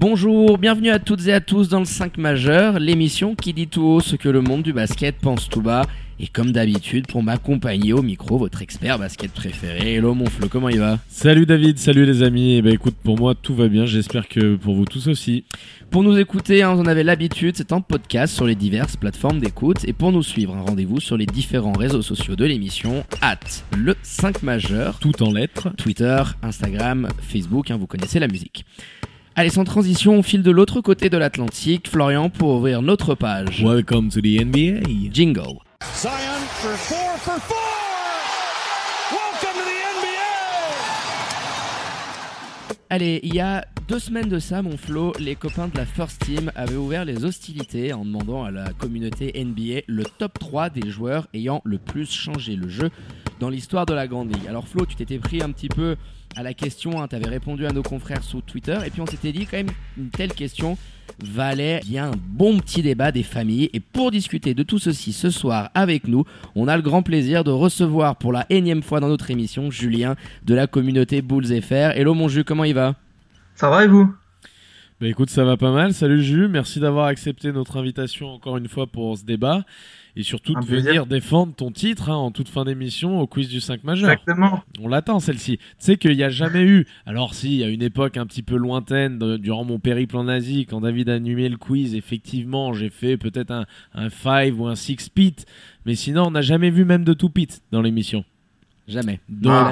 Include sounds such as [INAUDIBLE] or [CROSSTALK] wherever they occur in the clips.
Bonjour, bienvenue à toutes et à tous dans le 5 majeur, l'émission qui dit tout haut ce que le monde du basket pense tout bas. Et comme d'habitude, pour m'accompagner au micro, votre expert basket préféré. Hello mon Flo, comment il va? Salut David, salut les amis. Eh ben écoute, pour moi tout va bien. J'espère que pour vous tous aussi. Pour nous écouter, hein, vous en avez l'habitude, c'est en podcast sur les diverses plateformes d'écoute. Et pour nous suivre, un rendez-vous sur les différents réseaux sociaux de l'émission, at le 5 majeur, Tout en lettres. Twitter, Instagram, Facebook, hein, vous connaissez la musique. Allez, sans transition, on file de l'autre côté de l'Atlantique, Florian, pour ouvrir notre page. Welcome to the NBA. Jingle. Zion for four for four. Welcome to the NBA. Allez, il y a deux semaines de ça, mon Flo, les copains de la First Team avaient ouvert les hostilités en demandant à la communauté NBA le top 3 des joueurs ayant le plus changé le jeu dans l'histoire de la Grande Ligue. Alors Flo, tu t'étais pris un petit peu à la question, tu avais répondu à nos confrères sur Twitter, et puis on s'était dit quand même une telle question valait bien un bon petit débat des familles. Et pour discuter de tout ceci ce soir avec nous, on a le grand plaisir de recevoir pour la énième fois dans notre émission Julien de la communauté Bulls FR. Hello mon jus, comment il va? Ça va et vous? Bah écoute, ça va pas mal. Salut Jus, merci d'avoir accepté notre invitation encore une fois pour ce débat. Et surtout de venir défendre ton titre hein, en toute fin d'émission au quiz du 5 majeur. Exactement. On l'attend celle-ci. Tu sais qu'il n'y a jamais eu. Alors si, il y a une époque un petit peu lointaine de- durant mon périple en Asie, quand David a animé le quiz, effectivement, j'ai fait peut-être un, un 5 ou un 6 pit. Mais sinon, on n'a jamais vu même de tout pit dans l'émission. Jamais. Donc, Là,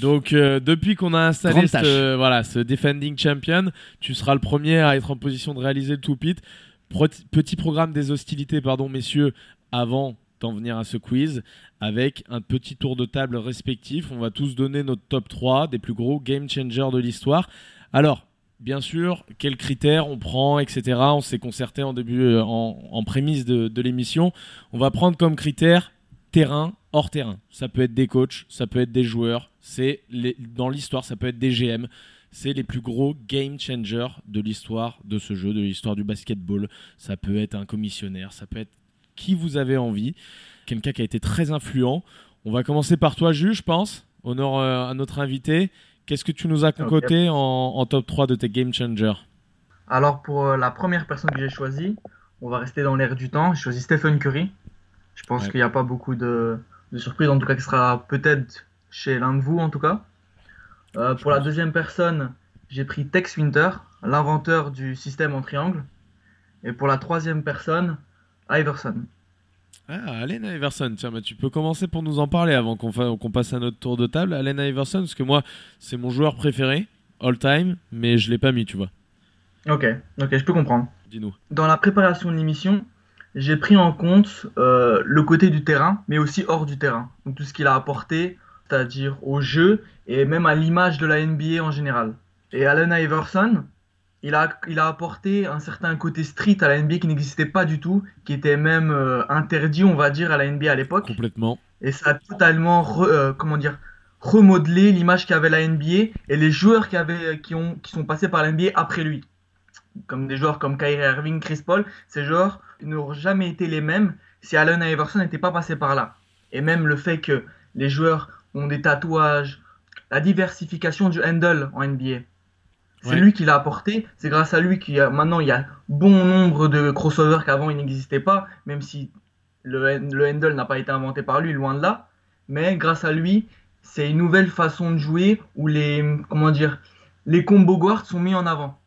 donc euh, depuis qu'on a installé ce, voilà, ce defending champion, tu seras le premier à être en position de réaliser le tout pit. Pro- petit programme des hostilités, pardon, messieurs, avant d'en venir à ce quiz, avec un petit tour de table respectif. On va tous donner notre top 3 des plus gros game changers de l'histoire. Alors, bien sûr, quels critères on prend, etc. On s'est concerté en début, euh, en, en prémisse de, l'émission. On va prendre comme critère terrain, hors terrain. Ça peut être des coachs, ça peut être des joueurs. C'est dans l'histoire, ça peut être des GM. C'est les plus gros game changers de l'histoire de ce jeu, de l'histoire du basketball. Ça peut être un commissionnaire, ça peut être qui vous avez envie. Quelqu'un qui a été très influent. On va commencer par toi, Jules, je pense. Honneur euh, à notre invité. Qu'est-ce que tu nous as concocté en, en top 3 de tes game changers? Alors pour euh, la première personne que j'ai choisie, on va rester dans l'air du temps. J'ai choisi Stephen Curry. Je pense Ouais. qu'il n'y a pas beaucoup de, de surprises, en tout cas qui sera peut-être chez l'un de vous en tout cas. Euh, pour la deuxième personne, j'ai pris Tex Winter, l'inventeur du système en triangle. Et pour la troisième personne, Iverson. Ah, Allen Iverson, tiens, bah, tu peux commencer pour nous en parler avant qu'on passe à notre tour de table. Allen Iverson, parce que moi, c'est mon joueur préféré, all time, mais je l'ai pas mis, tu vois. Ok, ok, je peux comprendre. Dis-nous. dans la préparation de l'émission, j'ai pris en compte euh, le côté du terrain, mais aussi hors du terrain. Donc tout ce qu'il a apporté, c'est-à-dire au jeu et même à l'image de la NBA en général. Et Allen Iverson, il a, il a apporté un certain côté street à la NBA qui n'existait pas du tout, qui était même euh, interdit, on va dire, à la NBA à l'époque. Complètement. Et ça a totalement, re- euh, comment dire, remodelé l'image qu'avait la NBA et les joueurs qui, avaient, qui, ont, qui sont passés par la NBA après lui. Comme des joueurs comme Kyrie Irving, Chris Paul, ces joueurs n'auraient jamais été les mêmes si Allen Iverson n'était pas passé par là. Et même le fait que les joueurs ont des tatouages, la diversification du handle en NBA. C'est Ouais. lui qui l'a apporté, c'est grâce à lui qu'il y a maintenant il y a bon nombre de crossovers qu'avant il n'existait pas, même si le, le handle n'a pas été inventé par lui, loin de là. Mais grâce à lui, c'est une nouvelle façon de jouer où les, comment dire, les combo guards sont mis en avant.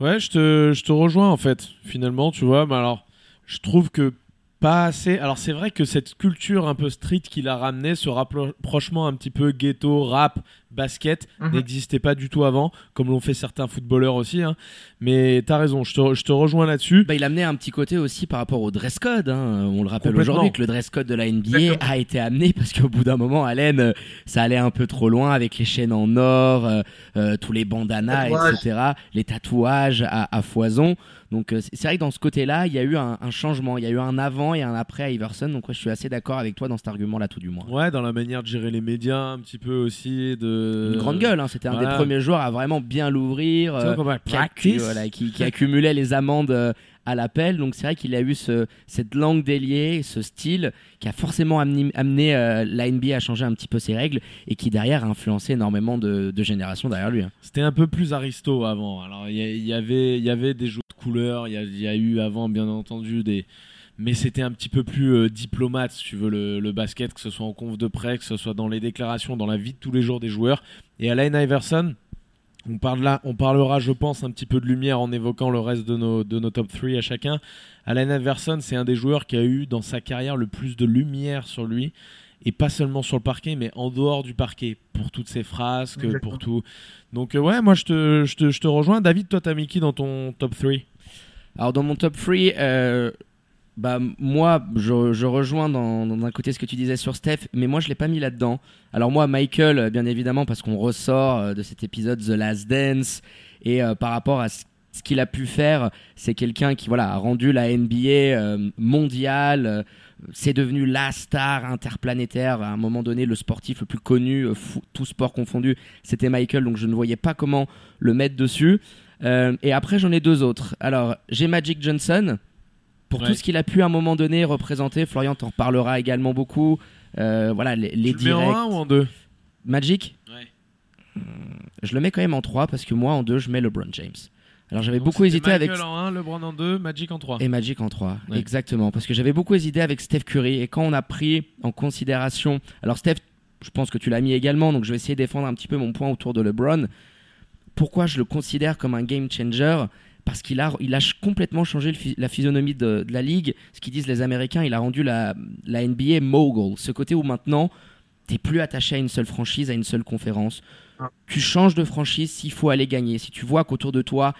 Ouais, je te, je te rejoins en fait, finalement, tu vois. Mais alors, je trouve que Pas assez. Alors c'est vrai que cette culture un peu street qu'il a ramené, ce rapprochement un petit peu ghetto, rap, basket, Mhm. n'existait pas du tout avant, comme l'ont fait certains footballeurs aussi. hein. Mais t'as raison, je te, je te rejoins là-dessus. Bah, il amenait un petit côté aussi par rapport au dress code. hein. On le rappelle aujourd'hui que le dress code de la NBA a été amené parce qu'au bout d'un moment, Allen, euh, ça allait un peu trop loin avec les chaînes en or, euh, euh, tous les bandanas, etc., les tatouages à, à foison. Donc c'est c'est vrai que dans ce côté-là, il y a eu un, un changement, il y a eu un avant et un après à Iverson. Donc ouais, je suis assez d'accord avec toi dans cet argument-là, tout du moins. Ouais, dans la manière de gérer les médias un petit peu aussi. De... Une grande gueule, hein. c'était un voilà. des premiers joueurs à vraiment bien l'ouvrir. Euh, qui, a- practice. voilà, qui- qui accumulait les amendes euh, à l'appel. Donc c'est vrai qu'il a eu ce, cette langue déliée, ce style qui a forcément amené, amené, euh, la NBA à changer un petit peu ses règles et qui derrière a influencé énormément de, de générations derrière lui. hein. C'était un peu plus aristo avant. Alors il y, il avait, il y avait des jeux de couleurs, il y a, il y a eu avant bien entendu des. Mais c'était un petit peu plus euh, diplomate, si tu veux, le, le basket, que ce soit en conf de presse, que ce soit dans les déclarations, dans la vie de tous les jours des joueurs. Et Allen Iverson, on, parle là, on parlera, je pense, un petit peu de lumière en évoquant le reste de nos, de nos top 3 à chacun. Allen Iverson, c'est un des joueurs qui a eu dans sa carrière le plus de lumière sur lui. Et pas seulement sur le parquet, mais en dehors du parquet, pour toutes ses frasques, Exactement. pour tout. Donc euh, ouais, moi je te, je, te, je te rejoins. David, toi t'as mis qui dans ton top 3 Alors dans mon top 3, euh, bah, moi je, rejoins dans- d'un côté ce que tu disais sur Steph, mais moi je l'ai pas mis là-dedans. Alors moi Michael, euh, bien évidemment, parce qu'on ressort euh, de cet épisode The Last Dance, et euh, par rapport à ce qu'il a pu faire, c'est quelqu'un qui voilà, a rendu la NBA mondiale. c'est devenu la star interplanétaire. À un moment donné, le sportif le plus connu, tout sport confondu, c'était Michael. Donc je ne voyais pas comment le mettre dessus. Et après, j'en ai deux autres. Alors, j'ai Magic Johnson. Pour Ouais. tout ce qu'il a pu à un moment donné représenter, Florian t'en parlera également beaucoup. Euh, voilà, les, les Tu le mets en directs. 1 ou en 2 Magic? Ouais. Je le mets quand même en 3 parce que moi, en 2, je mets LeBron James. Alors, j'avais beaucoup hésité avec. Michael en 1, LeBron en 2, Magic en 3. Et Magic en 3, Ouais. exactement. Parce que j'avais beaucoup hésité avec Steph Curry. Et quand on a pris en considération. Alors, Steph, je pense que tu l'as mis également. Donc, je vais essayer de défendre un petit peu mon point autour de LeBron. Pourquoi je le considère comme un game changer? Parce qu'il a, il a complètement changé le la physionomie de, de la ligue. Ce qu'ils disent les Américains, il a rendu la, la NBA mogul. Ce côté où maintenant, t'es plus attaché à une seule franchise, à une seule conférence. Ah. Tu changes de franchise s'il faut aller gagner. Si tu vois qu'autour de toi,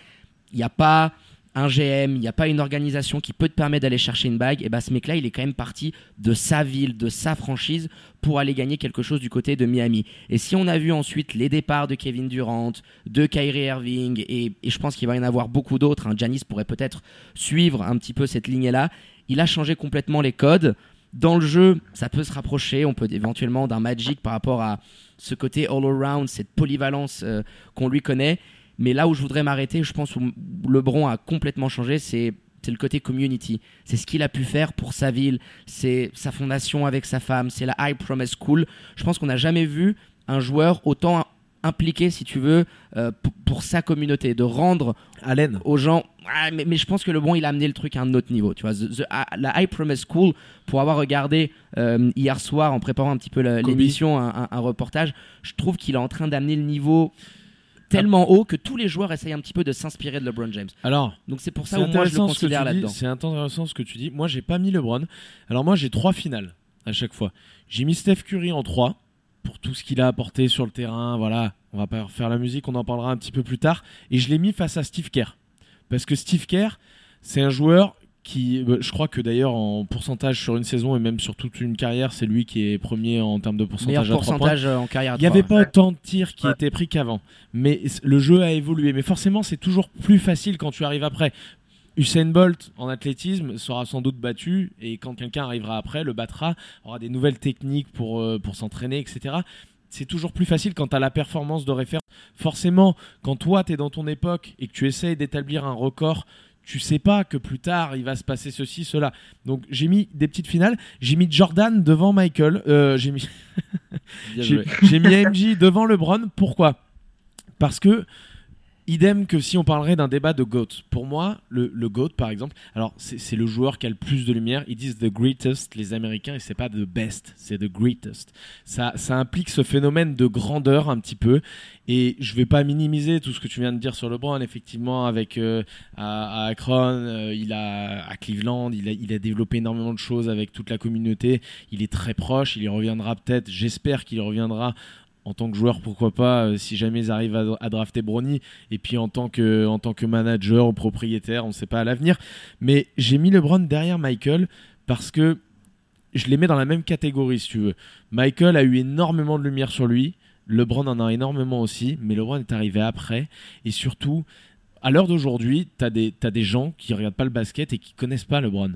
il n'y a pas un GM, il n'y a pas une organisation qui peut te permettre d'aller chercher une bague, et bah ce mec-là, il est quand même parti de sa ville, de sa franchise, pour aller gagner quelque chose du côté de Miami. Et si on a vu ensuite les départs de Kevin Durant, de Kyrie Irving, et, je pense qu'il va y en avoir beaucoup d'autres, hein, Giannis pourrait peut-être suivre un petit peu cette ligne-là, il a changé complètement les codes. Dans le jeu, ça peut se rapprocher, on peut éventuellement d'un Magic par rapport à ce côté all-around, cette polyvalence euh, qu'on lui connaît. Mais là où je voudrais m'arrêter, je pense où LeBron a complètement changé, c'est c'est le côté community. C'est ce qu'il a pu faire pour sa ville, c'est sa fondation avec sa femme, c'est la High Promise School. Je pense qu'on n'a jamais vu un joueur autant impliqué, si tu veux, euh, pour sa communauté, de rendre Allen. aux gens. Ah, mais, mais je pense que le bon, il a amené le truc à un autre niveau. Tu vois, The- The- ah, la High Promise School, pour avoir regardé euh, hier soir en préparant un petit peu l'émission, un, un- un reportage, je trouve qu'il est en train d'amener le niveau tellement haut que tous les joueurs essayent un petit peu de s'inspirer de LeBron James. Alors, Donc c'est pour ça où moi je le intéressant ce que considère tu dis. là-dedans. C'est intéressant ce que tu dis. Moi, j'ai pas mis LeBron. Alors moi, j'ai trois finales à chaque fois. J'ai mis Steph Curry en 3 pour tout ce qu'il a apporté sur le terrain. Voilà, on va pas faire la musique, on en parlera un petit peu plus tard. Et je l'ai mis face à Steve Kerr parce que Steve Kerr, c'est un joueur qui, euh, je crois que d'ailleurs en pourcentage sur une saison et même sur toute une carrière, c'est lui qui est premier en termes de Meilleur pourcentage à 3 points. pourcentage euh, en carrière. Il n'y avait pas autant de tirs qui Ouais. étaient pris qu'avant. Mais le jeu a évolué. Mais forcément, c'est toujours plus facile quand tu arrives après. Usain Bolt en athlétisme sera sans doute battu et quand quelqu'un arrivera après, le battra, aura des nouvelles techniques pour, euh, pour s'entraîner, etc. C'est toujours plus facile quand tu as la performance de référence. Forcément, quand toi, tu es dans ton époque et que tu essayes d'établir un record, tu sais pas que plus tard, il va se passer ceci, cela. Donc j'ai mis des petites finales. J'ai mis Jordan devant Michael. Euh, j'ai mis [LAUGHS] j'ai mis MJ devant LeBron. Pourquoi? Parce que Idem que si on parlerait d'un débat de GOAT. Pour moi, le, GOAT, par exemple, alors c'est le joueur qui a le plus de lumière. Ils disent the greatest, les Américains, et c'est pas the best, c'est the greatest. Ça, implique ce phénomène de grandeur un petit peu. Et je vais pas minimiser tout ce que tu viens de dire sur LeBron. Effectivement, avec euh, à, Akron, euh, il a à Cleveland, il a, il a développé énormément de choses avec toute la communauté. Il est très proche. Il y reviendra peut-être. J'espère qu'il reviendra en tant que joueur, pourquoi pas, euh, si jamais ils arrivent à, drafter Brony, et puis en tant que, en tant que manager ou propriétaire, on ne sait pas à l'avenir. Mais j'ai mis LeBron derrière Michael parce que je les mets dans la même catégorie, si tu veux. Michael a eu énormément de lumière sur lui, LeBron en a énormément aussi, mais LeBron est arrivé après, et surtout, à l'heure d'aujourd'hui, tu as des, des gens qui regardent pas le basket et qui connaissent pas LeBron.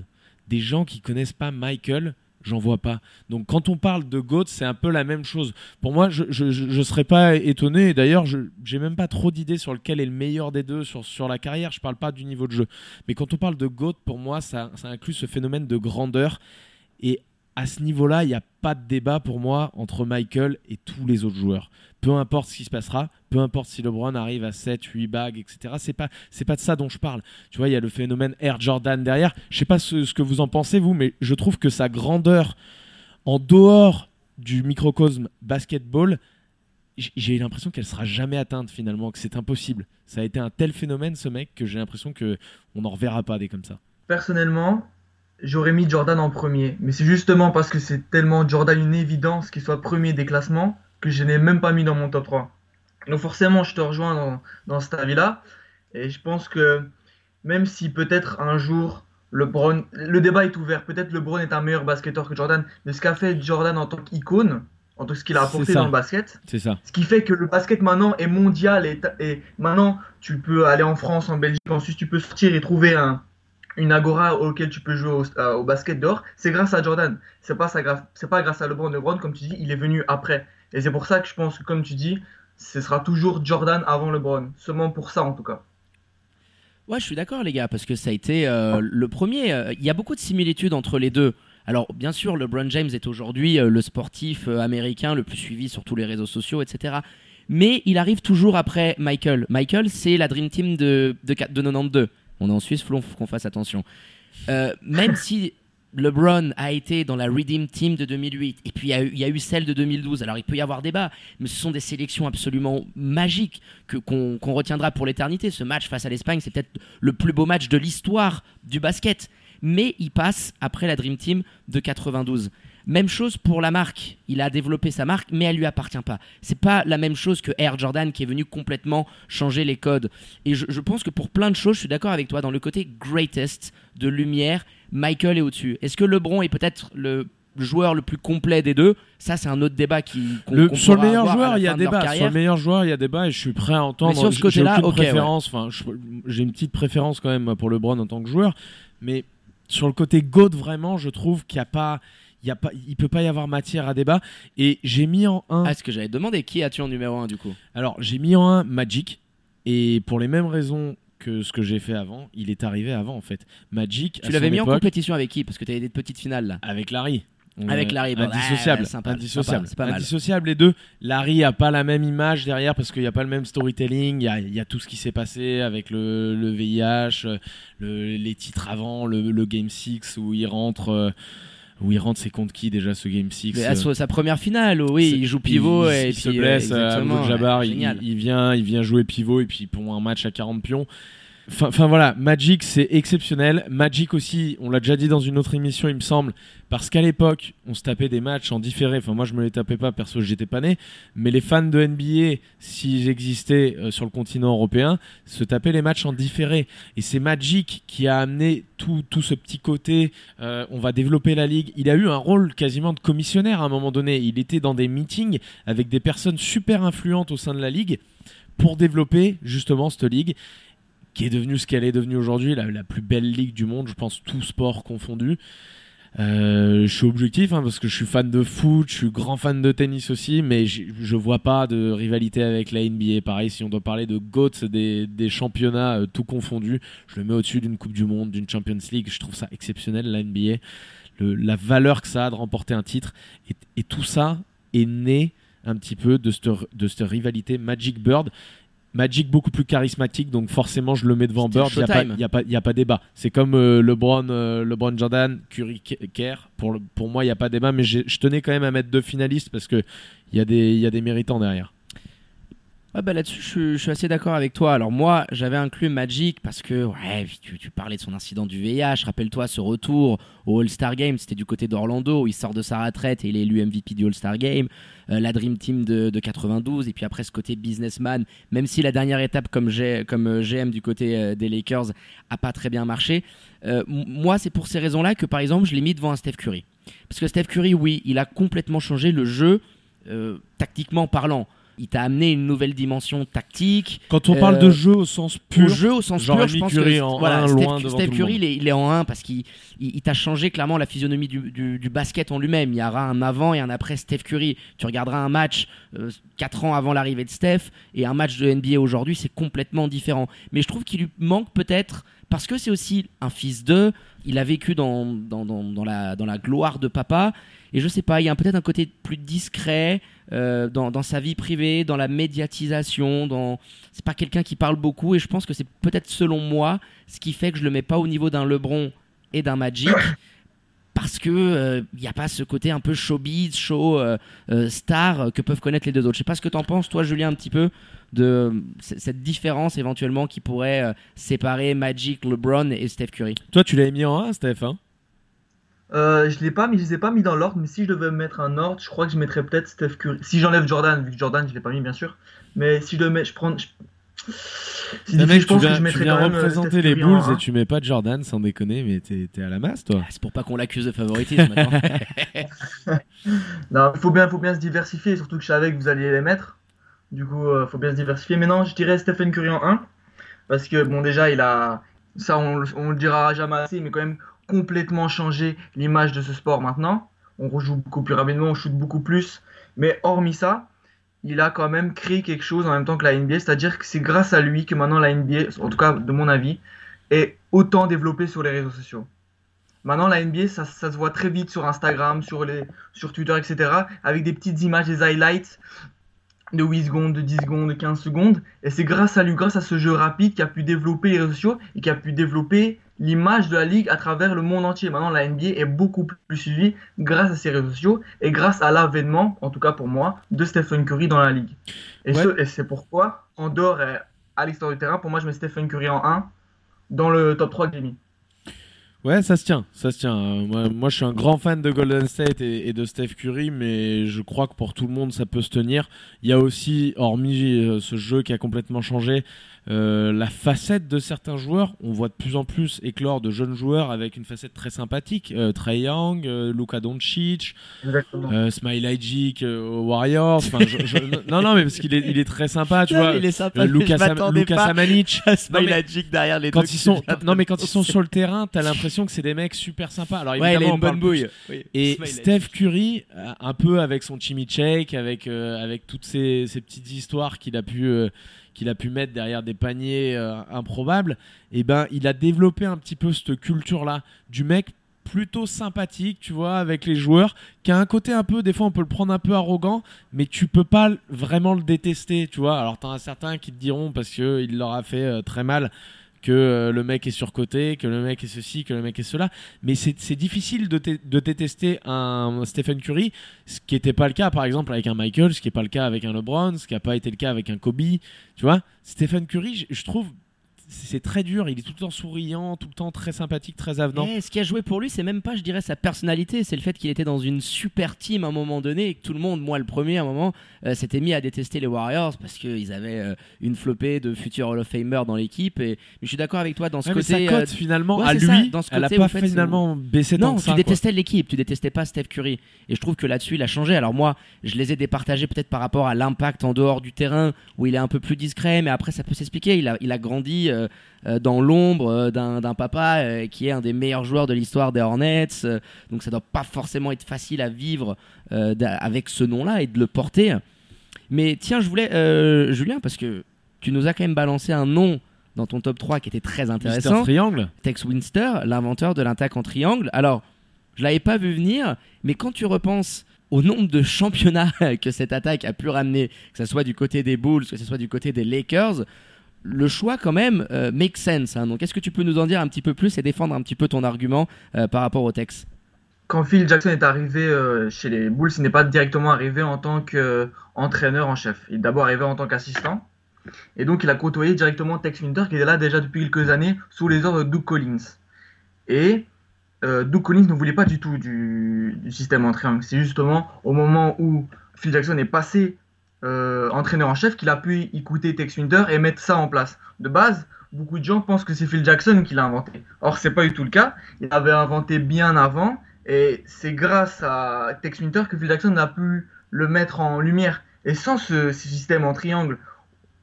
Des gens qui connaissent pas Michael, j'en vois pas. Donc quand on parle de GOAT, c'est un peu la même chose. Pour moi, je je serais pas étonné. D'ailleurs, je j'ai même pas trop d'idées sur lequel est le meilleur des deux sur, sur la carrière. Je parle pas du niveau de jeu. Mais quand on parle de GOAT, pour moi, ça, ça inclut ce phénomène de grandeur. Et à ce niveau-là, il n'y a pas de débat pour moi entre Michael et tous les autres joueurs. Peu importe ce qui se passera, peu importe si LeBron arrive à 7, 8 bagues, etc. C'est pas, c'est pas de ça dont je parle. Tu vois, il y a le phénomène Air Jordan derrière. Je sais pas ce, que vous en pensez, vous, mais je trouve que sa grandeur en dehors du microcosme basketball, j'ai l'impression qu'elle sera jamais atteinte finalement, que c'est impossible. Ça a été un tel phénomène, ce mec, que j'ai l'impression que on n'en reverra pas des comme ça. Personnellement, j'aurais mis Jordan en premier. Mais c'est justement parce que c'est tellement Jordan une évidence qu'il soit premier des classements que je n'ai même pas mis dans mon top 3. Donc forcément, je te rejoins dans, dans cet avis-là. Et je pense que même si peut-être un jour LeBron, le débat est ouvert, peut-être LeBron est un meilleur basketteur que Jordan, mais ce qu'a fait Jordan en tant qu'icône, en tant que ce qu'il a apporté dans le basket, C'est ça. ce qui fait que le basket maintenant est mondial et, et maintenant tu peux aller en France, en Belgique, en Suisse, tu peux sortir et trouver un, une agora auquel tu peux jouer au, euh, au basket dehors. C'est grâce à Jordan. C'est pas c'est pas grâce à LeBron. LeBron, comme tu dis, il est venu après. Et c'est pour ça que je pense que, comme tu dis, ce sera toujours Jordan avant LeBron. Seulement pour ça, en tout cas. Ouais, je suis d'accord, les gars, parce que ça a été euh, le premier. euh, Il y a beaucoup de similitudes entre les deux. Alors, bien sûr, LeBron James est aujourd'hui le sportif américain le plus suivi sur tous les réseaux sociaux, etc. Mais il arrive toujours après Michael. Michael, c'est la Dream Team de, de, de 92. On est en Suisse, faut qu'on fasse attention. Euh, même si LeBron a été dans la Redeem Team de 2008, et puis il y, a eu, il y a eu celle de 2012, alors il peut y avoir débat, mais ce sont des sélections absolument magiques que- qu'on qu'on retiendra pour l'éternité. Ce match face à l'Espagne, c'est peut-être le plus beau match de l'histoire du basket. Mais il passe après la Dream Team de 92. Même chose pour la marque. Il a développé sa marque, mais elle lui appartient pas. C'est pas la même chose que Air Jordan qui est venu complètement changer les codes. Et je, je pense que pour plein de choses, je suis d'accord avec toi dans le côté greatest de lumière. Michael est au-dessus. Est-ce que LeBron est peut-être le joueur le plus complet des deux? Ça, c'est un autre débat qui. Le- sur le meilleur joueur, il y a débat. Sur le meilleur joueur, il y a débat et je suis prêt à entendre. Mais sur ce J'ai- côté-là, j'ai ouais. Enfin, une petite préférence quand même pour LeBron en tant que joueur, mais sur le côté GOAT, vraiment, je trouve qu'il y a pas, il y a pas, il peut pas y avoir matière à débat. Et j'ai mis en un. Ah, ce que j'avais demandé, qui as-tu en numéro 1 du coup? Alors, j'ai mis en un Magic et pour les mêmes raisons que ce que j'ai fait avant, il est arrivé avant en fait. Magic. Tu l'avais mis en compétition avec qui? Parce que tu avais des petites finales là. avec Larry. Avec Larry, bon, indissociable, ouais, sympa, indissociable, sympa, c'est pas mal. indissociable les deux. Larry a pas la même image derrière parce qu'il n'y a pas le même storytelling. Il y a, il y a tout ce qui s'est passé avec le, le VIH, le- les titres avant, le, le Game 6 où il rentre, euh, où il rentre, c'est contre qui déjà ce Game 6 Mais euh, à sa sa première finale, oui, il joue pivot il, et il puis se blesse euh, à exactement, Abdul-Jabbar, ouais, il, il vient, il vient jouer pivot et puis pour un match à 40 pions. Enfin, voilà, Magic c'est exceptionnel. Magic aussi, on l'a déjà dit dans une autre émission, il me semble, parce qu'à l'époque, on se tapait des matchs en différé. Enfin, moi je me les tapais pas, perso, j'étais pas né. Mais les fans de NBA, s'ils existaient euh, sur le continent européen, se tapaient les matchs en différé. Et c'est Magic qui a amené tout, tout ce petit côté. euh, on va développer la ligue. Il a eu un rôle quasiment de commissionnaire à un moment donné. Il était dans des meetings avec des personnes super influentes au sein de la ligue pour développer justement cette ligue qui est devenue ce qu'elle est devenue aujourd'hui, la, plus belle ligue du monde, je pense, tout sport confondu. Euh, je suis objectif hein, parce que je suis fan de foot, je suis grand fan de tennis aussi, mais je vois pas de rivalité avec la NBA. Pareil, si on doit parler de GOAT des, championnats euh, tout confondus, je le mets au-dessus d'une Coupe du Monde, d'une Champions League. Je trouve ça exceptionnel, la NBA. La valeur que ça a de remporter un titre. Et, tout ça est né un petit peu de cette rivalité Magic Bird. Magic beaucoup plus charismatique, donc forcément je le mets devant Bird. Il n'y a, a, a pas débat. C'est comme euh, LeBron, euh, LeBron Jordan, Curry, Ke- Kerr. Pour, le- pour moi, il n'y a pas débat, mais je tenais quand même à mettre deux finalistes parce qu'il y, a des- y a des méritants derrière. Ouais, bah là-dessus, je, suis- assez d'accord avec toi. Alors moi, j'avais inclus Magic parce que, ouais, tu, parlais de son incident du VIH. Rappelle-toi ce retour au All-Star Game, c'était du côté d'Orlando, il sort de sa retraite et il est élu MVP du All-Star Game. Euh, la Dream Team de, de 92, et puis après ce côté businessman, même si la dernière étape comme, euh, GM du côté euh, des Lakers a pas très bien marché. Moi, c'est pour ces raisons-là que, par exemple, je l'ai mis devant un Steph Curry. Parce que Steph Curry, oui, il a complètement changé le jeu, tactiquement parlant. Il t'a amené une nouvelle dimension tactique, Quand on Euh, parle de jeu au sens pur, jeu au sens pur, je pense Curry que en voilà, un, Steph, loin Steph Curry, il est, il est en 1 parce qu'il il, il t'a changé clairement la physionomie du, du- du basket en lui-même. Il y aura un avant et un après Steph Curry. Tu regarderas un match 4 ans avant l'arrivée de Steph et un match de NBA aujourd'hui, c'est complètement différent. Mais je trouve qu'il lui manque peut-être parce que c'est aussi un fils d'eux. Il a vécu dans, dans, dans, dans la, dans la gloire de papa. Et je sais pas, il y a peut-être un côté plus discret euh, dans, sa vie privée, dans la médiatisation, dans c'est pas quelqu'un qui parle beaucoup et je pense que c'est peut-être selon moi ce qui fait que je le mets pas au niveau d'un LeBron et d'un Magic [CLEARS THROAT] parce que il n'y a pas ce côté un peu showbiz, show euh, euh, star euh, que peuvent connaître les deux autres. Je sais pas ce que t'en penses toi Julien un petit peu de euh, cette différence éventuellement qui pourrait euh, séparer Magic, LeBron et Steph Curry. toi tu l'avais mis en 1, Steph. hein? Euh, je l'ai pas mis, je les ai pas mis dans l'ordre, mais si je devais mettre un ordre, je crois que je mettrais peut-être Steph Curry. Si j'enlève Jordan, vu que Jordan je l'ai pas mis bien sûr, mais si je le mets, je prends. je- difficile, mec, je tu pense que viens, je tu mettrais viens quand même, euh, représenter Steph les Curry en Bulls et tu mets pas Jordan sans déconner, mais t'es t'es à la masse toi. Ah, C'est pour pas qu'on l'accuse de favoritisme maintenant. [LAUGHS] [LAUGHS] Non, il faut bien, faut bien se diversifier, surtout que je savais que vous alliez les mettre. Du coup, il faut bien se diversifier. Mais non, je dirais Stephen Curry en 1. Parce que, bon, déjà, il a. Ça, on, on le dira jamais assez, mais quand même complètement changé l'image de ce sport maintenant. On rejoue beaucoup plus rapidement, on shoot beaucoup plus. Mais hormis ça, il a quand même créé quelque chose en même temps que la NBA. C'est-à-dire que c'est grâce à lui que maintenant la NBA, en tout cas de mon avis, est autant développée sur les réseaux sociaux. Maintenant, la NBA, ça, se voit très vite sur Instagram, sur Twitter, etc. Avec des petites images, des highlights de 8 secondes, de 10 secondes, de 15 secondes. Et c'est grâce à lui, grâce à ce jeu rapide, qui a pu développer les réseaux sociaux et qui a pu développer l'image de la ligue à travers le monde entier. Maintenant, la NBA est beaucoup plus suivie grâce à ces réseaux sociaux et grâce à l'avènement, en tout cas pour moi, de Stephen Curry dans la ligue. Et, Ouais. ce- et c'est pourquoi, en dehors et à l'extérieur du terrain, pour moi, je mets Stephen Curry en 1 dans le top 3 que j'ai mis. Ouais, ça se tient, ça se tient. Euh, Moi, je suis un grand fan de Golden State et, de Steph Curry, mais je crois que pour tout le monde, ça peut se tenir. Il y a aussi, hormis euh, ce jeu qui a complètement changé, la facette de certains joueurs. On voit de plus en plus éclore de jeunes joueurs avec une facette très sympathique. Euh, Trey Young, euh, Luka Doncic, euh, Smile euh, aux Warriors. Enfin, je- je- [LAUGHS] non, non, mais parce qu'il est, il est très sympa, tu vois. il est sympa. Euh, Lucas Sam- Lucas Samanic. [LAUGHS] Smile derrière les deux Quand ils sont, non mais quand ils sont sur le terrain, t'as l'impression que c'est des mecs super sympas. Alors Ouais, il a évidemment, une bonne bouille. Oui. Et Steph Curry, euh, un peu avec son Chimmy Shake, avec euh, avec toutes ces, ces petites histoires qu'il a pu euh, qu'il a pu mettre derrière des paniers euh, improbables, et ben il a développé un petit peu cette culture là du mec plutôt sympathique, tu vois, avec les joueurs, qui a un côté un peu, des fois on peut le prendre un peu arrogant, mais tu peux pas vraiment le détester, tu vois. Alors t'en as certains qui te diront parce que il leur a fait euh, très mal que euh, le mec est surcoté, que le mec est ceci, que le mec est cela. Mais c'est difficile de, de détester un Stephen Curry, ce qui n'était pas le cas par exemple avec un Michael, ce qui n'est pas le cas avec un LeBron, ce qui n'a pas été le cas avec un Kobe. Tu vois, Stephen Curry, je trouve, c'est très dur. Il est tout le temps souriant, tout le temps très sympathique, très avenant. Eh, ce qui a joué pour lui, c'est même pas, je dirais, sa personnalité, c'est le fait qu'il était dans une super team à un moment donné et que tout le monde, moi le premier, à un moment, euh, s'était mis à détester les Warriors parce qu'ils avaient euh, une flopée de futurs Hall of Famer dans l'équipe. Et mais je suis d'accord avec toi dans ce Ouais, mais côté. sa cote euh, finalement ouais, à lui, ça, dans ce elle a pas faites, finalement baissé tant Non, que tu détestais l'équipe, tu détestais pas Steph Curry. Et je trouve que là-dessus, il a changé. Alors moi, je les ai départagés peut-être par rapport à l'impact en dehors du terrain, où il est un peu plus discret, mais après, ça peut s'expliquer. Il a, il a grandi dans l'ombre euh, d'un papa euh, qui est un des meilleurs joueurs de l'histoire des Hornets. euh, donc ça doit pas forcément être facile à vivre euh, avec ce nom-là et de le porter. Mais tiens, je voulais, euh, Julien, parce que tu nous as quand même balancé un nom dans ton top 3 qui était très intéressant. Triangle. Tex Winster, l'inventeur de l'attaque en triangle. Alors, je l'avais pas vu venir, mais quand tu repenses au nombre de championnats [LAUGHS] que cette attaque a pu ramener, que ce soit du côté des Bulls, que ce soit du côté des Lakers, le choix quand même euh, make sense. hein. Donc est-ce que tu peux nous en dire un petit peu plus et défendre un petit peu ton argument euh, par rapport au texte? Quand Phil Jackson est arrivé euh, chez les Bulls, il n'est pas directement arrivé en tant qu'entraîneur en chef. Il est d'abord arrivé en tant qu'assistant. Et donc il a côtoyé directement Tex Winter qui était là déjà depuis quelques années sous les ordres de Doug Collins. Et Doug Collins ne voulait pas du tout du, système en. C'est justement au moment où Phil Jackson est passé euh, entraîneur en chef qu'il a pu écouter Tex Winter et mettre ça en place. De base, beaucoup de gens pensent que c'est Phil Jackson qui l'a inventé. Or, c'est pas du tout le cas. Il l'avait inventé bien avant et c'est grâce à Tex Winter que Phil Jackson a pu le mettre en lumière. Et sans ce, ce système en triangle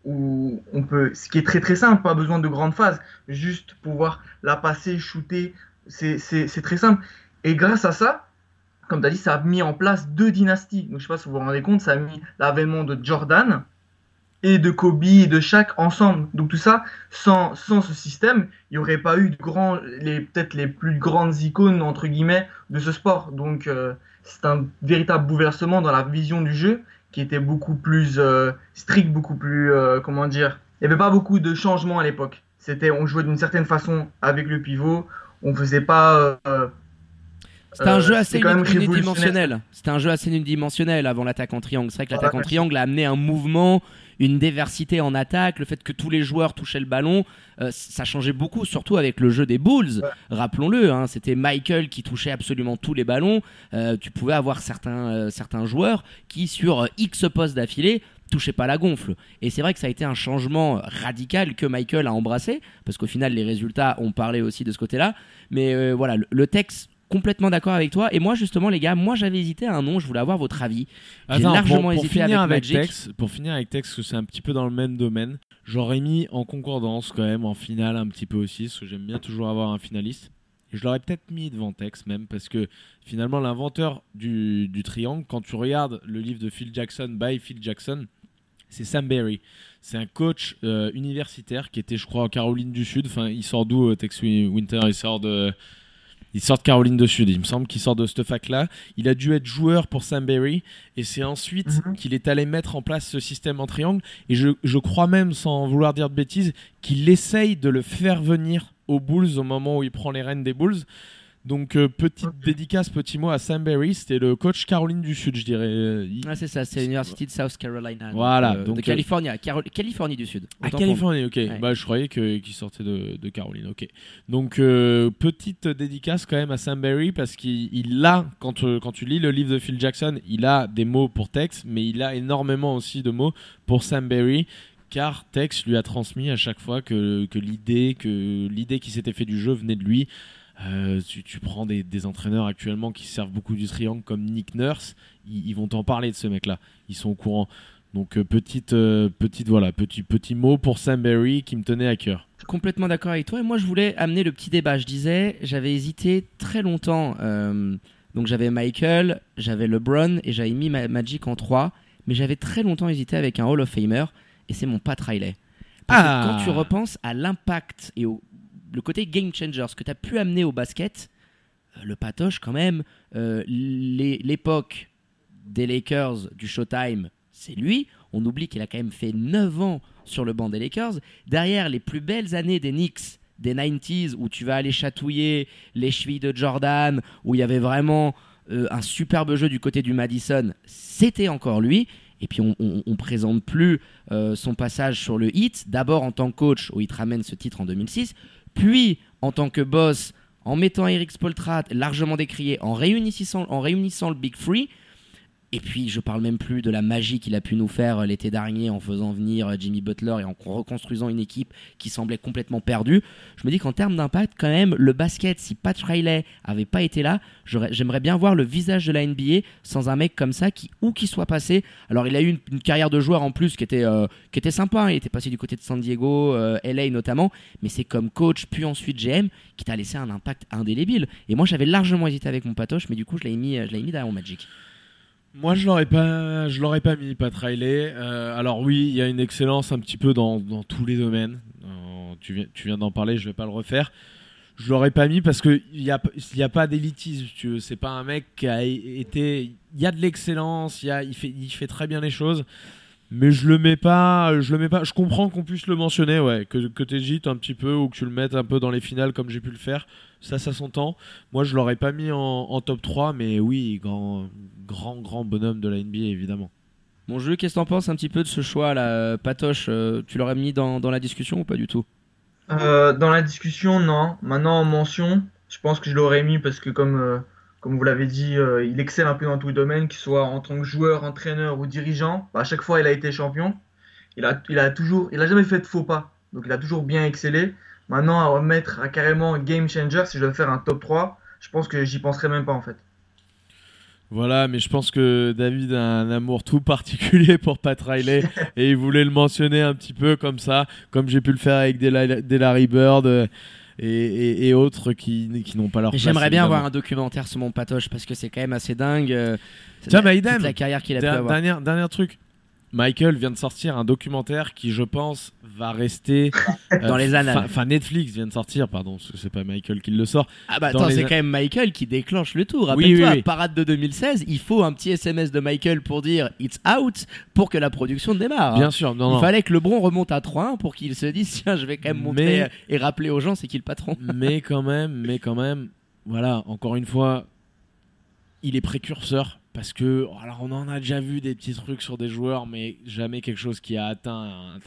où on peut, ce qui est très très simple, pas besoin de grandes phases, juste pouvoir la passer, shooter, c'est très simple. Et grâce à ça, comme tu as dit, ça a mis en place deux dynasties. Donc, je sais pas si vous vous rendez compte, ça a mis l'avènement de Jordan et de Kobe et de Shaq ensemble. Donc tout ça, sans, sans ce système, il n'y aurait pas eu de grands, les peut-être les plus grandes icônes entre guillemets de ce sport. Donc euh, c'est un véritable bouleversement dans la vision du jeu qui était beaucoup plus euh, strict, beaucoup plus euh, comment dire. Il n'y avait pas beaucoup de changements à l'époque. C'était, on jouait d'une certaine façon avec le pivot. On faisait pas euh, C'était un Euh, jeu assez unidimensionnel. C'était un jeu assez unidimensionnel avant l'attaque en triangle. C'est vrai que l'attaque en triangle a amené un mouvement, une diversité en attaque, le fait que tous les joueurs touchaient le ballon, euh, ça changeait beaucoup, surtout avec le jeu des Bulls. Rappelons-le, hein, c'était Michael qui touchait absolument tous les ballons. Euh, tu pouvais avoir certains, certains joueurs qui, sur X postes d'affilée, touchaient pas la gonfle. Et c'est vrai que ça a été un changement radical que Michael a embrassé, parce qu'au final, les résultats ont parlé aussi de ce côté-là. Mais euh, voilà, le texte complètement d'accord avec toi. Et moi, justement, les gars, moi j'avais hésité à un nom, je voulais avoir votre avis. J'ai largement pour, pour hésité finir avec avec Magic. Tex, pour finir avec Tex, parce que c'est un petit peu dans le même domaine, j'aurais mis en concordance quand même, en finale un petit peu aussi, parce que j'aime bien toujours avoir un finaliste. Et je l'aurais peut-être mis devant Tex même, parce que finalement l'inventeur du, du triangle, quand tu regardes le livre de Phil Jackson, by Phil Jackson, c'est Sam Berry. C'est un coach euh, universitaire qui était, je crois, en Caroline du Sud. Enfin, il sort d'où, euh, Tex Winter? Il sort de... Il sort de Caroline du Sud, il me semble qu'il sort de cette fac-là. Il a dû être joueur pour Sam Berry et c'est ensuite Mhm. qu'il est allé mettre en place ce système en triangle. Et je, je crois même, sans vouloir dire de bêtises, qu'il essaye de le faire venir aux Bulls au moment où il prend les rênes des Bulls. Donc, euh, petite dédicace, petit mot à Sam Berry. C'était le coach Caroline du Sud, je dirais. Il- Ah, c'est ça, c'est l'université de South Carolina. Voilà, donc, euh, donc, de euh, Californie, Californie du Sud. Pour Californie, ok. Ouais. Bah, je croyais que- qu'il sortait de, de Caroline, ok. Donc, euh, petite dédicace quand même à Sam Berry parce qu'il il a, quand, quand tu lis le livre de Phil Jackson, il a des mots pour Tex, mais il a énormément aussi de mots pour Sam Berry. Car Tex lui a transmis à chaque fois que, que l'idée que l'idée qui s'était fait du jeu venait de lui. Euh, tu, tu prends des, des entraîneurs actuellement qui servent beaucoup du triangle comme Nick Nurse, ils, ils vont t'en parler de ce mec-là. Ils sont au courant. Donc euh, petite, euh, petite voilà, petit, petit mot pour Sam Berry qui me tenait à cœur. Complètement d'accord avec toi. Et moi, je voulais amener le petit débat. Je disais, j'avais hésité très longtemps. donc, j'avais Michael, j'avais LeBron et j'avais mis Ma- Magic en 3. Mais j'avais très longtemps hésité avec un Hall of Famer. Et c'est mon Pat Riley. Parce Ah. que quand tu repenses à l'impact et au le côté game changer, ce que tu as pu amener au basket, euh, le patoche, quand même, euh, l'é- l'époque des Lakers, du Showtime, c'est lui. On oublie qu'il a quand même fait 9 ans sur le banc des Lakers. Derrière, les plus belles années des Knicks, des 90s, où tu vas aller chatouiller les chevilles de Jordan, où il y avait vraiment euh, un superbe jeu du côté du Madison, c'était encore lui. Et puis on, on présente plus son passage sur le hit, d'abord en tant que coach, où il te ramène ce titre en 2006, puis en tant que boss, en mettant Eric Spoltrat largement décrié, en réunissant, en réunissant le Big Free. Et puis, je parle même plus de la magie qu'il a pu nous faire euh, l'été dernier en faisant venir euh, Jimmy Butler et en reconstruisant une équipe qui semblait complètement perdue. Je me dis qu'en termes d'impact, quand même, le basket, si Pat Riley avait pas été là, j'aimerais bien voir le visage de la NBA sans un mec comme ça qui, où qu'il soit passé. Alors, il a eu une, carrière de joueur en plus qui était, euh, qui était sympa. hein. Il était passé du côté de San Diego, LA notamment. Mais c'est comme coach, puis ensuite GM, qui t'a laissé un impact indélébile. Et moi, j'avais largement hésité avec mon patoche, mais du coup, je l'ai mis, je mis derrière Magic. Moi, je l'aurais pas, je l'aurais pas mis, Pat Riley. Euh, alors oui, il y a une excellence un petit peu dans, dans tous les domaines. Euh, tu viens, tu viens d'en parler, je vais pas le refaire. je l'aurais pas mis parce que il y a, y a pas d'élitisme. Tu. C'est pas un mec qui a été. Il y a de l'excellence. Il fait, il fait très bien les choses. Mais je le mets pas. Je le mets pas. Je comprends qu'on puisse le mentionner, ouais. Que, que t'hésites un petit peu ou que tu le mettes un peu dans les finales comme j'ai pu le faire. Ça, ça s'entend. Moi, je l'aurais pas mis en, en top 3, mais oui, grand, grand, grand bonhomme de la NBA, évidemment. Mon jeu, qu'est-ce que t'en penses un petit peu de ce choix là, Patoche euh, Tu l'aurais mis dans, dans la discussion ou pas du tout? Euh, dans la discussion, non. Maintenant, en mention, je pense que je l'aurais mis parce que, comme, euh, comme vous l'avez dit, euh, il excelle un peu dans tous les domaines, qu'il soit en tant que joueur, entraîneur ou dirigeant. Bah, à chaque fois, il a été champion. Il a, il a toujours, il a jamais fait de faux pas. Donc, il a toujours bien excellé. Maintenant, à remettre à carrément game changer, si je dois faire un top 3, je pense que j'y penserai même pas en fait. Voilà, mais je pense que David a un amour tout particulier pour Pat Riley [LAUGHS] et il voulait le mentionner un petit peu comme ça, comme j'ai pu le faire avec des, La- des Larry Bird et, et- et autres qui, qui n'ont pas leur place. J'aimerais bien avoir un documentaire sur mon Patoche parce que c'est quand même assez dingue. euh, Tiens, la- bah, toute idem. la carrière qu'il a pu avoir. Dernier, dernier truc. Michael vient de sortir un documentaire qui, je pense, va rester [LAUGHS] euh, Dans les annales. Enfin, Netflix vient de sortir, pardon, c'est pas Michael qui le sort. Ah bah attends, c'est quand même Michael qui déclenche le. Oui, Rappelle-toi, oui, oui. parade de 2016, il faut un petit SMS de Michael pour dire it's out pour que la production démarre. Bien sûr, non, il non. fallait que LeBron remonte à 3-1 pour qu'il se dise tiens, je vais quand même montrer Mais- et rappeler aux gens c'est qui le patron. [LAUGHS] mais quand même, mais quand même, voilà, encore une fois, il est précurseur parce que, alors on en a déjà vu des petits trucs sur des joueurs, mais jamais quelque chose qui a atteint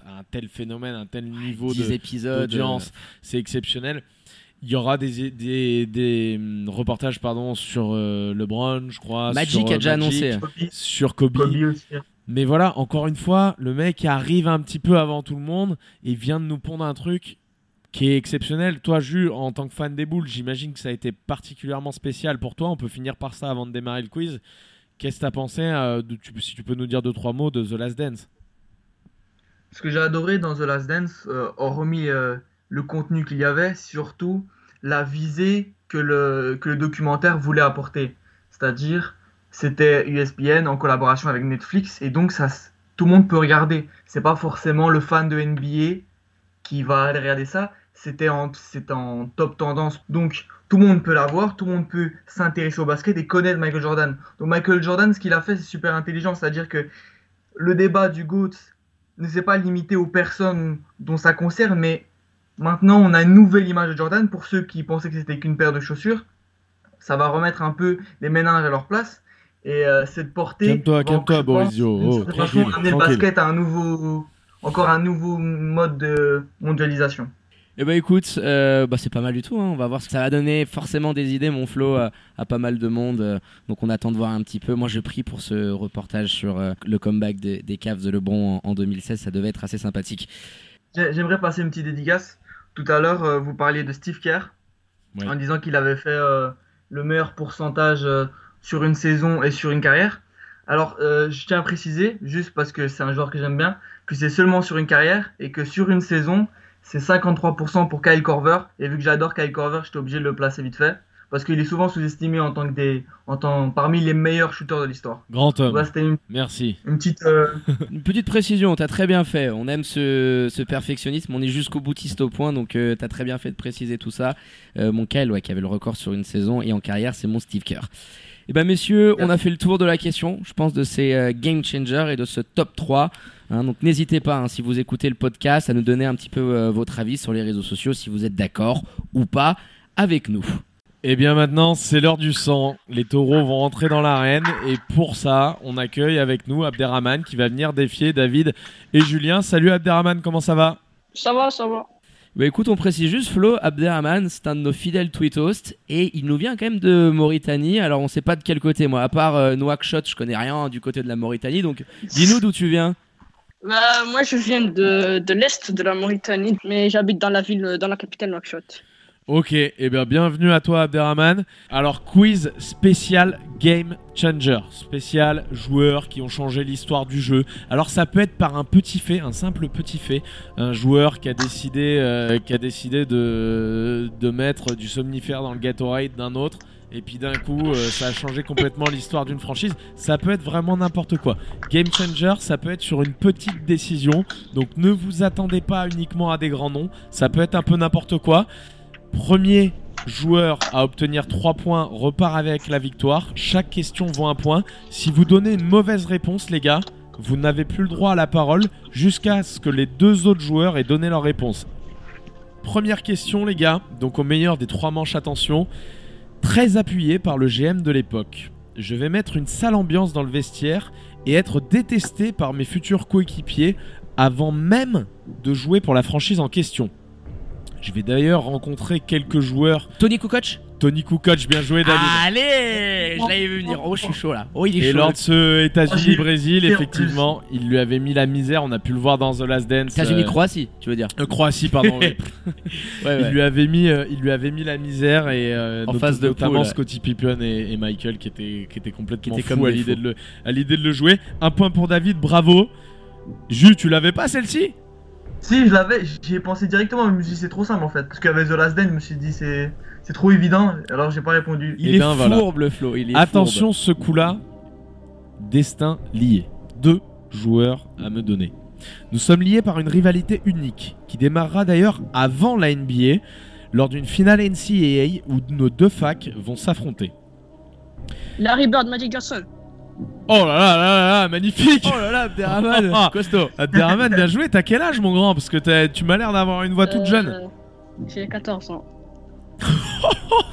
un, un tel phénomène, un tel niveau 10 de- épisodes. d'audience, c'est exceptionnel. Il y aura des, des, des, hum, reportages pardon, sur euh, LeBron, je crois. euh, Magic sur, a euh, déjà Magic, annoncé. Kobe, Sur Kobe. Kobe aussi. Mais voilà, encore une fois, le mec arrive un petit peu avant tout le monde et vient de nous pondre un truc qui est exceptionnel. Toi, Jules, en tant que fan des boules, j'imagine que ça a été particulièrement spécial pour toi. On peut finir par ça avant de démarrer le quiz. Qu'est-ce que tu as pensé, euh, si tu peux nous dire deux, trois mots de The Last Dance? Ce que j'ai adoré dans The Last Dance, euh, hormis euh, le contenu qu'il y avait, surtout la visée que le, que le documentaire voulait apporter. C'est-à-dire, c'était USPN en collaboration avec Netflix, et donc ça, tout le monde peut regarder. C'est pas forcément le fan de NBA qui va aller regarder ça, c'était en, en top tendance. Donc, tout le monde peut la voir, tout le monde peut s'intéresser au basket et connaître Michael Jordan. Donc, Michael Jordan, ce qu'il a fait, c'est super intelligent, c'est-à-dire que le débat du GOAT ne s'est pas limité aux personnes dont ça concerne, mais maintenant on a une nouvelle image de Jordan. Pour ceux qui pensaient que c'était qu'une paire de chaussures, ça va remettre un peu les méninges à leur place. Et euh, cette portée. Calme-toi, calme-toi, je Boris pense, Dio. d'une Oh, le basket à un nouveau, encore un nouveau mode de mondialisation. Eh ben écoute, euh, bah, c'est pas mal du tout. hein. On va voir ce que ça va donner. Forcément des idées, mon flow, à, à pas mal de monde. euh, donc on attend de voir un petit peu. Moi, je prie pour ce reportage sur euh, le comeback des, des Cavs de LeBron en, en 2016. Ça devait être assez sympathique. J'ai- J'aimerais passer une petite dédicace. Tout à l'heure, euh, vous parliez de Steve Kerr Ouais. en disant qu'il avait fait euh, le meilleur pourcentage euh, sur une saison et sur une carrière. Alors, euh, je tiens à préciser, juste parce que c'est un joueur que j'aime bien, que c'est seulement sur une carrière et que sur une saison, c'est 53% pour Kyle Korver. Et vu que j'adore Kyle Korver, j'étais obligé de le placer vite fait. Parce qu'il est souvent sous-estimé en tant que des, en tant, parmi les meilleurs shooters de l'histoire. Grand homme, Voilà, c'était une, merci. une petite. euh, [LAUGHS] Une petite précision, t'as très bien fait. On aime ce, ce perfectionnisme, on est jusqu'au boutiste au point, donc euh, t'as très bien fait de préciser tout ça. Euh, mon Kyle, ouais, qui avait le record sur une saison et en carrière, c'est mon Steve Kerr. Et ben messieurs, on a fait le tour de la question, je pense, de ces euh, game changers et de ce top 3. hein. donc n'hésitez pas, hein, si vous écoutez le podcast, à nous donner un petit peu euh, votre avis sur les réseaux sociaux, si vous êtes d'accord ou pas avec nous. Et bien maintenant, c'est l'heure du sang. Les taureaux vont rentrer dans l'arène et pour ça, on accueille avec nous Abderrahman qui va venir défier David et Julien. Salut Abderrahman, comment ça va? Ça va, ça va. Bah écoute, on précise juste, Flo Abderrahman, c'est un de nos fidèles tweet hosts et il nous vient quand même de Mauritanie. Alors on sait pas de quel côté, moi, à part euh, Nouakchott, je connais rien du côté de la Mauritanie. Donc dis-nous d'où tu viens. Bah, moi, je viens de, de l'est de la Mauritanie, mais j'habite dans la ville, dans la capitale Nouakchott. Ok, et bien bienvenue à toi Abderrahman. Alors quiz spécial Game Changer, spécial joueurs qui ont changé l'histoire du jeu. Alors ça peut être par un petit fait, un simple petit fait, un joueur qui a décidé, euh, de mettre du somnifère dans le Gatorade d'un autre. Et puis d'un coup, euh, ça a changé complètement l'histoire d'une franchise. Ça peut être vraiment n'importe quoi. Game changer, ça peut être sur une petite décision. Donc ne vous attendez pas uniquement à des grands noms. Ça peut être un peu n'importe quoi. Premier joueur à obtenir 3 points repart avec la victoire. Chaque question vaut un point. Si vous donnez une mauvaise réponse, les gars, vous n'avez plus le droit à la parole jusqu'à ce que les deux autres joueurs aient donné leur réponse. Première question, les gars. Donc au meilleur des trois manches, attention. Très appuyé par le GM de l'époque. Je vais mettre une sale ambiance dans le vestiaire et être détesté par mes futurs coéquipiers avant même de jouer pour la franchise en question. Je vais d'ailleurs rencontrer quelques joueurs. Tony Kukoc Tony Kukoc, bien joué David. Allez Je l'avais vu venir. Oh, je suis chaud là. Oh, il est Et chaud. lors de ce États-Unis-Brésil, Oh, effectivement, il lui avait mis la misère. On a pu le voir dans The Last Dance. euh, États-Unis-Croatie, tu veux dire euh, Croatie, pardon. oui. Ouais, [LAUGHS] [LAUGHS] Il lui avait mis, euh, il lui avait mis la misère et euh, En phase de notamment poule. Scottie Pippen et, et Michael qui étaient, qui étaient complètement Qui étaient fous comme à l'idée de le, à l'idée de le jouer. Un point pour David, bravo. Jus, tu l'avais pas celle-ci? Si, je l'avais, j'y ai pensé directement, mais je me suis dit c'est trop simple en fait. Parce qu'avec The Last Dance, je me suis dit c'est c'est trop évident, alors j'ai pas répondu. Il Eh est ben, voilà. fourbe le flow. Il est Attention, ce coup-là, destin lié. Deux joueurs à me donner. Nous sommes liés par une rivalité unique qui démarrera d'ailleurs avant la NBA lors d'une finale NCAA où nos deux facs vont s'affronter. Larry Bird, Magic Johnson. Oh là là là là, magnifique. Oh là là, Abderrahman. [LAUGHS] costaud. Abderrahman, bien joué, t'as quel âge mon grand? Parce que t'as- tu m'as l'air d'avoir une voix toute Euh, jeune. J'ai 14 ans. [LAUGHS]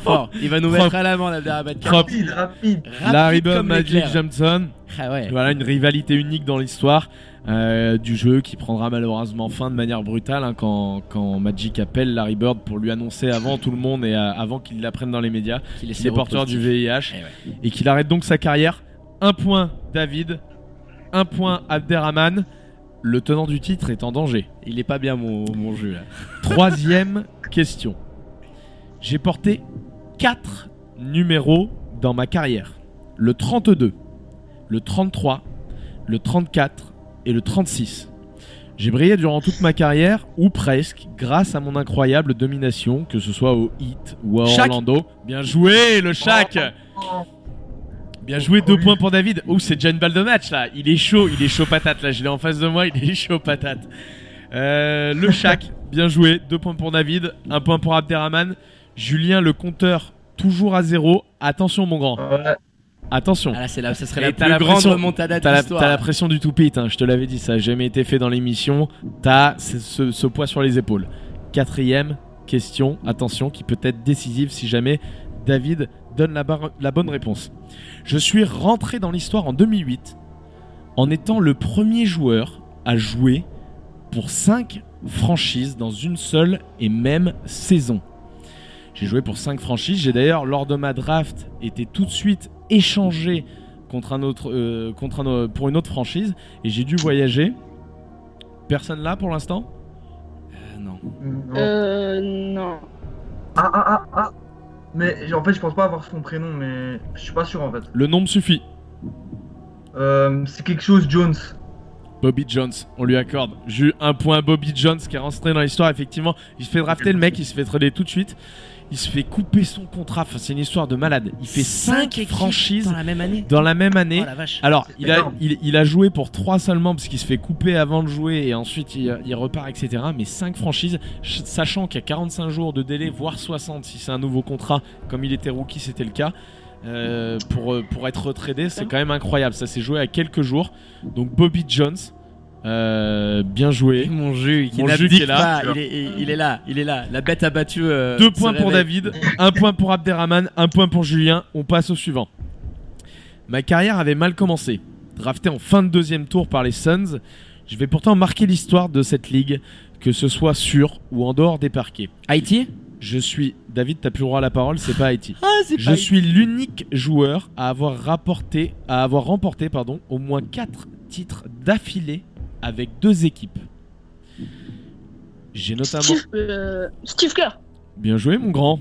Fort. Il va nous mettre à l'amende, Abderrahman. Rapide, rapide. Rapide Larry Bird, Magic. Johnson. Ah ouais. Voilà une rivalité unique dans l'histoire euh, du jeu qui prendra malheureusement fin de manière brutale hein, quand, quand Magic appelle Larry Bird pour lui annoncer avant tout le monde et euh, avant qu'il l'apprenne dans les médias Qu'il est qu'il est porteur du VIH Eh ouais. et qu'il arrête donc sa carrière. Un point David, un point Abderrahman. Le tenant du titre est en danger. Il est pas bien mon, mon jeu là. Troisième [LAUGHS] question. J'ai porté 4 numéros dans ma carrière. Le 32, le 33, le 34 et le 36. J'ai brillé durant toute ma carrière, ou presque, grâce à mon incroyable domination, que ce soit au Heat ou à. Orlando. Bien joué, le Shaq Oh, Bien joué, deux points pour David. Oh, c'est déjà une balle de match là. Il est chaud, il est chaud patate là. Je l'ai en face de moi, il est chaud patate. Euh, le Shaq, bien joué. Deux points pour David, un point pour Abderrahman. Julien, le compteur, toujours à zéro. Attention, mon grand. ouais. Attention. Ah là, c'est la, ça serait la t'as plus la grande pression- remontada de T'as la, l'histoire. t'as la pression du tout hein, je te l'avais dit, ça n'a jamais été fait dans l'émission. T'as ce, ce- ce poids sur les épaules. Quatrième question, attention, qui peut être décisive si jamais David donne la, barre- la bonne réponse. Je suis rentré dans l'histoire en 2008 en étant le premier joueur à jouer pour 5 franchises dans une seule et même saison. J'ai joué pour 5 franchises. J'ai d'ailleurs, lors de ma draft, été tout de suite échangé contre un autre, euh, contre un, pour une autre franchise et j'ai dû voyager. Personne là pour l'instant? Euh, non. Non. Euh, non. Ah ah ah ah. Mais en fait, je pense pas avoir son prénom, mais je suis pas sûr en fait. Le nom me suffit. Euh, c'est quelque chose Jones. Bobby Jones, on lui accorde. J'ai eu un point Bobby Jones qui est rentré dans l'histoire. Effectivement, il se fait drafter le mec, il se fait trader tout de suite. Il se fait couper son contrat. Enfin, c'est une histoire de malade. Il fait 5 équipes franchises dans la même année. dans la même année. Oh la vache. Alors, il a, énorme. il, il a joué pour 3 seulement parce qu'il se fait couper avant de jouer et ensuite il, il repart, etc. Mais 5 franchises, ch- sachant qu'il y a 45 jours de délai, voire 60 si c'est un nouveau contrat, comme il était rookie, c'était le cas. euh, pour, euh, pour être retradé, c'est quand même incroyable. Ça s'est joué à quelques jours. Donc, Bobby Jones, euh, bien joué. Mon jus, qui Mon jus n'abdique qui est là. pas, il est, il- il est là, il est là. La bête a battu. euh, Deux points pour. David, un point pour Abderrahman, un point pour Julien. On passe au suivant. Ma carrière avait mal commencé. Drafté en fin de deuxième tour par les Suns, je vais pourtant marquer l'histoire de cette ligue, que ce soit sur ou en dehors des parquets. Haïti? Je suis. David, t'as plus le droit à la parole, c'est pas Haïti. Ah, c'est Je suis l'unique joueur à avoir rapporté, à avoir remporté, pardon, au moins 4 titres d'affilée avec deux équipes. J'ai notamment. Steve, euh, Steve Kerr. Bien joué, mon grand.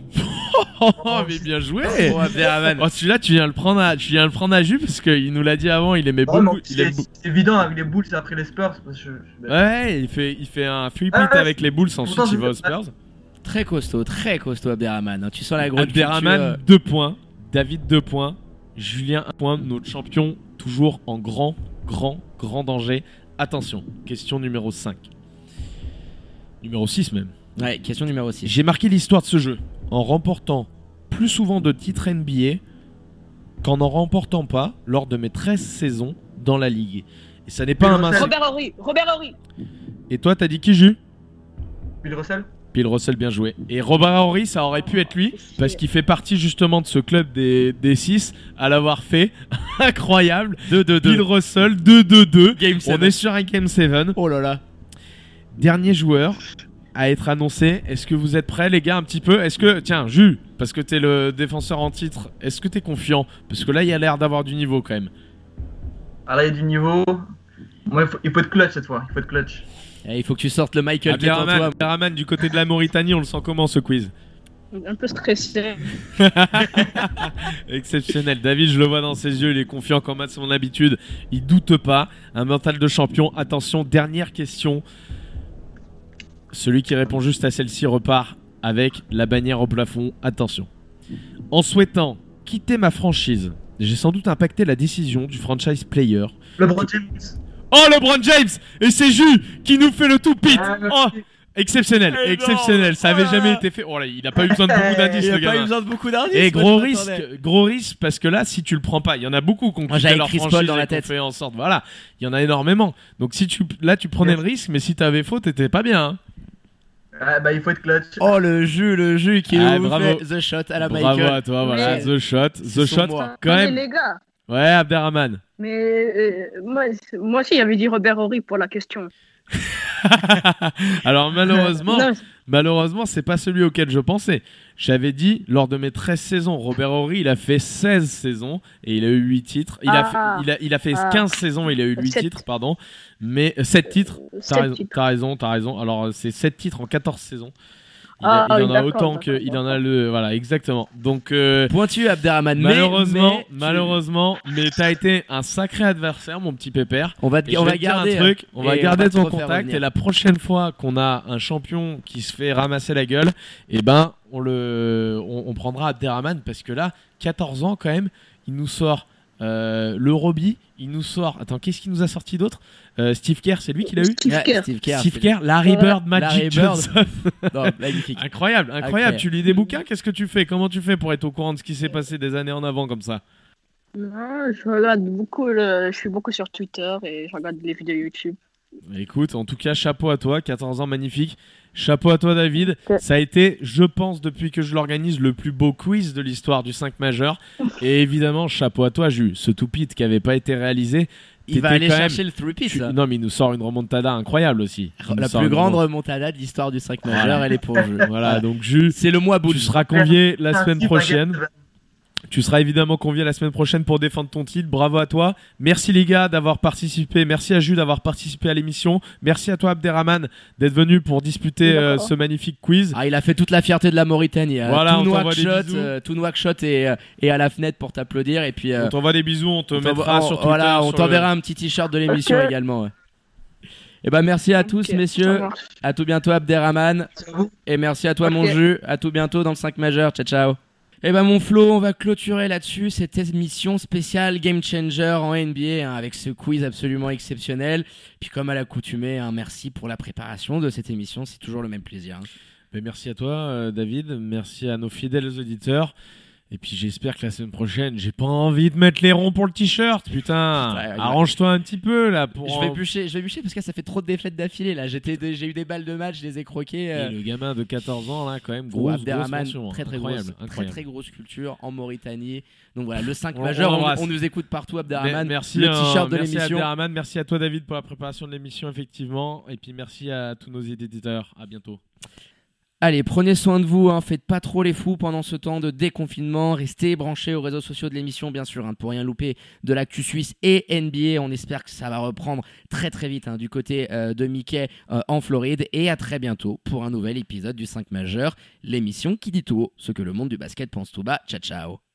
oh, [LAUGHS] mais bien joué. Oh, Abderrahman. Oh, celui-là, tu viens le prendre à, tu viens le prendre à jus parce qu'il nous l'a dit avant, il aimait beaucoup. C'est évident avec les Bulls après les Spurs. Parce que je- je- Ouais, il fait, il fait un three Ah, ouais, avec les Bulls, ensuite pourtant, il va aux Spurs. Très costaud, très costaud Abderrahman. hein. Tu sens la grosse Abderrahman, 2 points. David, 2 points. Julien, 1 point. Notre champion, toujours en grand, grand, grand danger. Attention, question numéro 5. Numéro 6 même. Ouais, question numéro 6. J'ai marqué l'histoire de ce jeu en remportant plus souvent de titres NBA qu'en n'en remportant pas lors de mes 13 saisons dans la ligue. Et ça n'est pas Bill un mince. Robert Horry. Robert Horry. Et toi, t'as dit qui Jus Bill Russell Bill Russell, bien joué. Et Robert Horry, ça aurait pu être lui, parce qu'il fait partie justement de ce club des, des 6 à l'avoir fait. [LAUGHS] Incroyable. 2-2-2. Bill Russell, 2-2-2. Game On est sur un Game 7. Oh là là. Dernier joueur à être annoncé. Est-ce que vous êtes prêts, les gars, un petit peu? Est-ce que, tiens, Jus, parce que t'es le défenseur en titre, est-ce que t'es confiant? Parce que là, il y a l'air d'avoir du niveau quand même. Ah là, il y a du niveau. Moi, il faut, il faut être clutch cette fois. Il faut être clutch. Eh, il faut que tu sortes le Michael qui est en Abderrahman, toi. Abderrahman, du côté de la Mauritanie, on le sent comment ce quiz Un peu stressé. [LAUGHS] Exceptionnel. David, je le vois dans ses yeux, il est confiant comme à son habitude. Il doute pas. Un mental de champion. Attention, dernière question. Celui qui répond juste à celle-ci repart avec la bannière au plafond. Attention. En souhaitant quitter ma franchise, j'ai sans doute impacté la décision du franchise player. James. Oh, LeBron James Et c'est Jus qui nous fait le tout pit Ah, Oh, exceptionnel, Énorme. exceptionnel. Ça avait jamais été fait. Oh là, il a pas eu besoin de beaucoup d'indices, Il le a pas gamin. eu besoin de beaucoup d'indices. Et moi, gros risque, gros risque parce que là, si tu le prends pas, il y en a beaucoup qui ont Moi, quitté j'avais leur Chris Paul franchise dans la tête. fait en sorte. Voilà, il y en a énormément. Donc si tu, là, tu prenais le risque, mais si t'avais faux, t'étais pas bien. hein. Ah, bah, il faut être clutch. Oh le jus, le jus qui Ah, nous bravo. fait the shot à la Bravo Michael. à toi, voilà, Mais- the shot, the shot. Quand Mais même. les gars, Ouais, Abderrahman. mais euh, moi, moi aussi, j'avais dit Robert Horry pour la question. [LAUGHS] Alors malheureusement, [LAUGHS] Non, malheureusement, c'est pas celui auquel je pensais. J'avais dit lors de mes 13 saisons, Robert Horry, il a fait 16 saisons et il a eu 8 titres. Il, a, Ah. fait, il, a, il a fait Ah. 15 saisons, il a eu 8 Sept. titres, pardon. Mais 7 titres. T'as sept raison, titres. t'as raison, t'as raison. Alors euh, c'est 7 titres en 14 saisons. Il, Ah, il en a autant que il en a le voilà exactement. Donc euh, Pointu Abderrahman. mais- malheureusement, mais tu- malheureusement, mais t'as été un sacré adversaire, mon petit pépère. on va, te- Et on va garder un truc, hein, on va et garder va ton contact revenir. et la prochaine fois qu'on a un champion qui se fait ramasser la gueule, eh ben on le on, on prendra Abderrahman parce que là 14 ans quand même, il nous sort euh, le Roby, il nous sort attends, qu'est-ce qu'il nous a sorti d'autre? Euh, Steve Kerr, c'est lui qui l'a eu? Steve Ouais, Kerr. Steve Kerr. Steve c'est- Kerr, Larry Ouais. Bird, Magic Larry Bird. Johnson. [LAUGHS] Non, magnifique. incroyable, incroyable, Incroyable. Tu lis des bouquins, qu'est-ce que tu fais? Comment tu fais pour être au courant de ce qui s'est passé des années en avant comme ça? Non, je regarde beaucoup, le- je suis beaucoup sur Twitter et je regarde les vidéos YouTube. Écoute, en tout cas, chapeau à toi, 14 ans, magnifique. Chapeau à toi, David. Ça a été, je pense, depuis que je l'organise, le plus beau quiz de l'histoire du 5 majeur. Et évidemment, chapeau à toi, Jus. Ce toupit qui n'avait pas été réalisé. Il va aller chercher même- le three-peat. tu- Non, mais il nous sort une remontada incroyable aussi. Il La plus grande remont- remontada de l'histoire du 5 Voilà. majeur, elle est pour jeu. Voilà, donc Jus, C'est le mois boule. tu seras convié la semaine prochaine. Tu seras évidemment convié la semaine prochaine pour défendre ton titre. Bravo à toi. Merci les gars d'avoir participé. Merci à Jules d'avoir participé à l'émission. Merci à toi Abderrahman d'être venu pour disputer euh, ce magnifique quiz. Ah, il a fait toute la fierté de la Mauritanie. hein. Voilà, tout on t'envoie des Nouakchott, bisous. euh, tout Nouakchott est, euh, est à la fenêtre pour t'applaudir. Et puis, euh, On t'envoie des bisous, on te on mettra t'envoie- sur Twitter. voilà, on t'enverra un petit t-shirt de l'émission également. ouais. Et ben merci à tous messieurs. À tout bientôt Abderrahman. Et merci à toi mon jus. À tout bientôt dans le 5 majeur. Ciao ciao. Et ben mon Flo, on va clôturer là-dessus cette émission spéciale Game Changer en NBA hein, avec ce quiz absolument exceptionnel. Puis comme à l'accoutumée, un merci pour la préparation de cette émission. C'est toujours le même plaisir. hein. Mais merci à toi euh, David, merci à nos fidèles auditeurs. Et puis j'espère que la semaine prochaine, j'ai pas envie de mettre les ronds pour le t-shirt, putain. Ouais, ouais. Arrange-toi un petit peu là pour. Je vais bûcher, je vais bûcher parce que ça fait trop de défaites d'affilée là. J'ai eu des balles de match, je les ai croquées. Et euh, le gamin de 14 ans là, quand même, Gros Abderrahman, hein. très très incroyable, grosse, très incroyable. très grosse culture en Mauritanie. Donc voilà, le 5 On- majeur, on nous écoute partout Abderrahman. merci, le euh, t-shirt de merci l'émission. Abderrahman, merci à toi David pour la préparation de l'émission effectivement, et puis merci à tous nos éditeurs. À bientôt. Allez, prenez soin de vous, hein, faites pas trop les fous pendant ce temps de déconfinement, restez branchés aux réseaux sociaux de l'émission bien sûr, hein, pour rien louper de l'actu suisse et NBA. On espère que ça va reprendre très très vite hein, du côté euh, de Mickey euh, en Floride et à très bientôt pour un nouvel épisode du 5 majeur, l'émission qui dit tout haut ce que le monde du basket pense tout bas. Ciao ciao